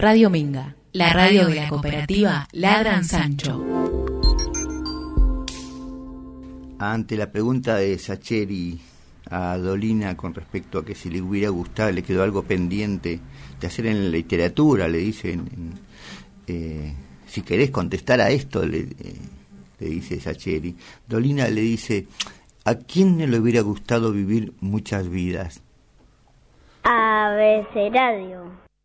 Radio Minga, la radio de la cooperativa Ladran Sancho. Ante la pregunta de Sacheri a Dolina con respecto a que si le hubiera gustado, le quedó algo pendiente de hacer en la literatura, le dicen, eh, si querés contestar a esto, le, eh, le dice Sacheri. Dolina le dice, ¿a quién le hubiera gustado vivir muchas vidas? A Radio.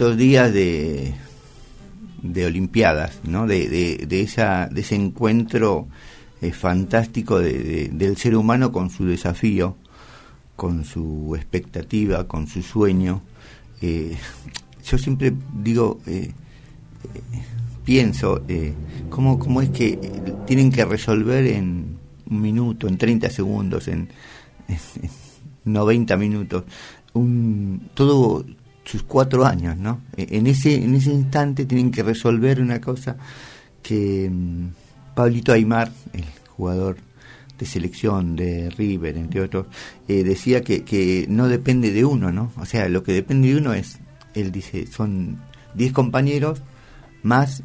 estos días de, de Olimpiadas, ¿no? de, de, esa, de ese encuentro eh, fantástico del ser humano con su desafío, con su expectativa, con su sueño. Eh, yo siempre digo, eh, pienso, ¿cómo, ¿cómo, es que tienen que resolver en un minuto, en 30 segundos, en, en 90 minutos, un, todo sus cuatro años, ¿no? E, en ese, en ese instante tienen que resolver una cosa que mm, Pablito Aymar, el jugador de selección de River, entre otros, eh, decía que, que no depende de uno, ¿no? O sea, lo que depende de uno es, él dice, son 10 compañeros más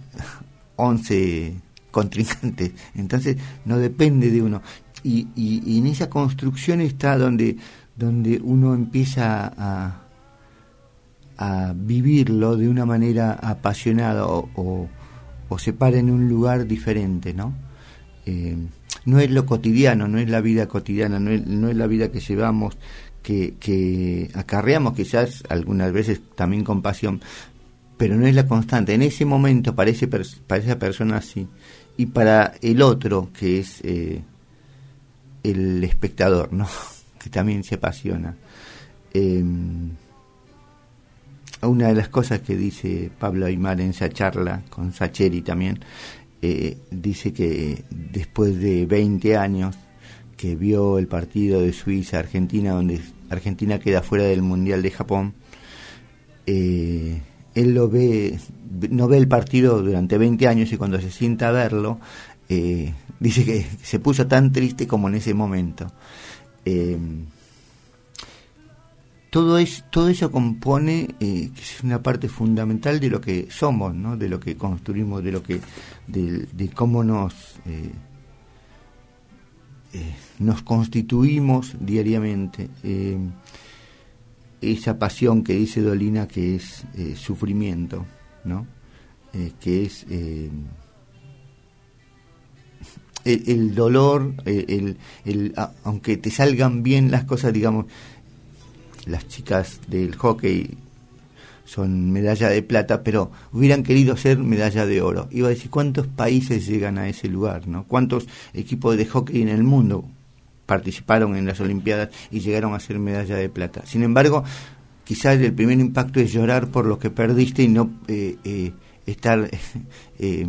11 contrincantes, entonces no depende de uno. Y, y, y en esa construcción está donde, donde uno empieza a, a vivirlo de una manera apasionada o, se para en un lugar diferente, ¿no? Eh, no es lo cotidiano, no es la vida cotidiana, no es, no es la vida que llevamos, que, que acarreamos quizás algunas veces también con pasión, pero no es la constante. En ese momento para, para esa persona sí. Y para el otro, que es eh, el espectador, ¿no? que también se apasiona. Eh, una de las cosas que dice Pablo Aymar en esa charla con Sacheri también, eh, dice que después de 20 años que vio el partido de Suiza-Argentina, donde Argentina queda fuera del Mundial de Japón, eh, él lo ve, no ve el partido durante 20 años y cuando se sienta a verlo, eh, dice que se puso tan triste como en ese momento todo, es, todo eso compone, eh, que es una parte fundamental de lo que somos, ¿no? de lo que construimos, de lo que, de, cómo nos, eh, eh, nos constituimos diariamente. esa pasión que dice Dolina que es sufrimiento, ¿no? que es el, dolor, el, el, aunque te salgan bien las cosas, digamos, las chicas del hockey son medalla de plata, pero hubieran querido ser medalla de oro. Iba a decir, ¿cuántos países llegan a ese lugar? ¿no? ¿Cuántos equipos de hockey en el mundo participaron en las Olimpiadas y llegaron a ser medalla de plata? Sin embargo, quizás el primer impacto es llorar por lo que perdiste y no eh, eh, estar eh,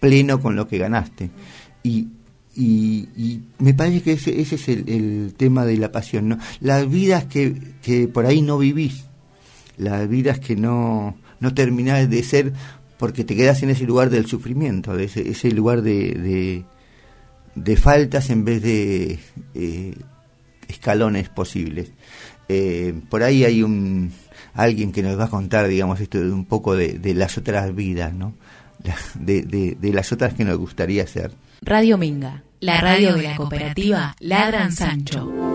pleno con lo que ganaste. Y y, me parece que ese, ese es el, tema de la pasión, ¿no? Las vidas que, que por ahí no vivís, las vidas que no, no terminás de ser porque te quedas en ese lugar del sufrimiento, de ese, ese lugar de, de, faltas en vez de eh, escalones posibles. Eh, por ahí hay un alguien que nos va a contar, digamos, esto de un poco de, de las otras vidas, ¿no? De, de, de las otras que nos gustaría ser. Radio Minga la radio de la cooperativa Ladran Sancho.